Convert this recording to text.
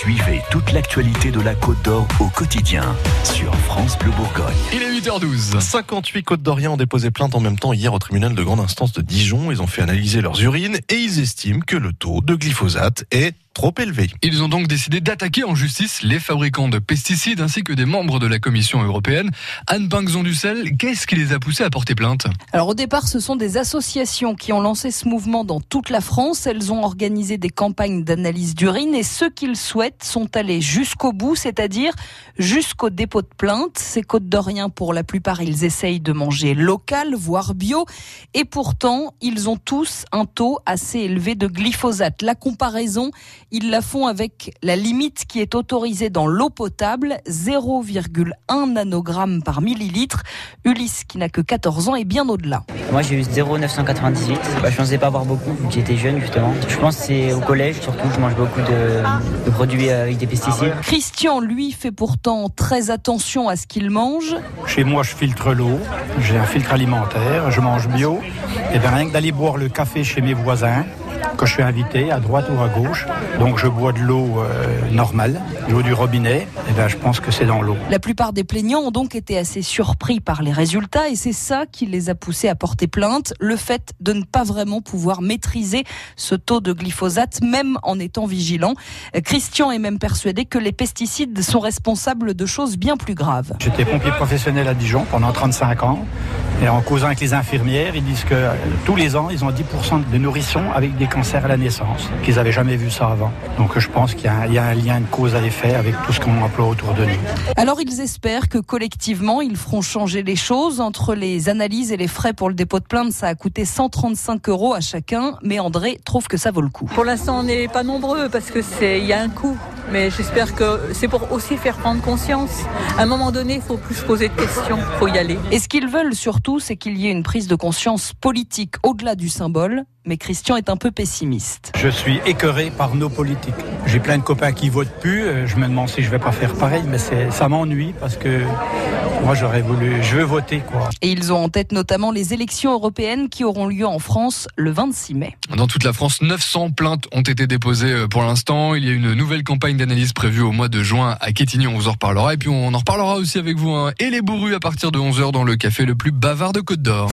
Suivez toute l'actualité de la Côte d'Or au quotidien sur France Bleu Bourgogne. Il est 8h12. 58 Côtes d'Orient ont déposé plainte en même temps hier au tribunal de grande instance de Dijon. Ils ont fait analyser leurs urines et ils estiment que le taux de glyphosate est trop élevé. Ils ont donc décidé d'attaquer en justice les fabricants de pesticides ainsi que des membres de la Commission européenne. Anne Pinxon-Ducel, qu'est-ce qui les a poussés à porter plainte? Alors au départ, ce sont des associations qui ont lancé ce mouvement dans toute la France. Elles ont organisé des campagnes d'analyse d'urine et ceux qu'ils souhaitent sont allés jusqu'au bout, c'est-à-dire jusqu'au dépôt de plainte. Ces Côtes d'Orient, pour la plupart, ils essayent de manger local, voire bio. Et pourtant, ils ont tous un taux assez élevé de glyphosate. La comparaison, ils la font avec la limite qui est autorisée dans l'eau potable, 0,1 nanogramme par millilitre. Ulysse, qui n'a que 14 ans, est bien au-delà. Moi j'ai eu 0,998. Bah, je pensais pas avoir beaucoup vu que j'étais jeune justement. Je pense que c'est au collège surtout je mange beaucoup de, de produits avec des pesticides. Christian, lui, fait pourtant très attention à ce qu'il mange. Chez moi, je filtre l'eau, j'ai un filtre alimentaire, je mange bio. Et bien rien que d'aller boire le café chez mes voisins, que je suis invité à droite ou à gauche. Donc je bois de l'eau euh, normale, l'eau du robinet, et ben je pense que c'est dans l'eau. La plupart des plaignants ont donc été assez surpris par les résultats et c'est ça qui les a poussés à porter plainte, le fait de ne pas vraiment pouvoir maîtriser ce taux de glyphosate même en étant vigilant. Christian est même persuadé que les pesticides sont responsables de choses bien plus graves. J'étais pompier professionnel à Dijon pendant 35 ans. Et en causant avec les infirmières, ils disent que euh, tous les ans, ils ont 10% de nourrissons avec des cancers à la naissance, qu'ils n'avaient jamais vu ça avant. Donc je pense qu'il y, a un- il y a un lien de cause à effet avec tout ce qu'on emploie autour de nous. Alors ils espèrent que collectivement, ils feront changer les choses. Entre les analyses et les frais pour le dépôt de plainte, ça a coûté 135 euros à chacun. Mais André trouve que ça vaut le coup. Pour l'instant, on n'est pas nombreux parce que c'est il y a un coût. Mais j'espère que c'est pour aussi faire prendre conscience. À un moment donné, il faut plus se poser de questions, il faut y aller. Et ce qu'ils veulent surtout, c'est qu'il y ait une prise de conscience politique au-delà du symbole. Mais Christian est un peu pessimiste. Je suis écœuré par nos politiques. J'ai plein de copains qui votent plus. euh, Je me demande si je vais pas faire pareil, mais ça m'ennuie parce que moi j'aurais voulu, je veux voter quoi. Et ils ont en tête notamment les élections européennes qui auront lieu en France le 26 mai. Dans toute la France, 900 plaintes ont été déposées euh, pour l'instant. Il y a une nouvelle campagne d'analyse prévue au mois de juin à Quétigny. On vous en reparlera. Et puis on en reparlera aussi avec vous. hein. Et les bourrus à partir de 11h dans le café le plus bavard de Côte d'Or.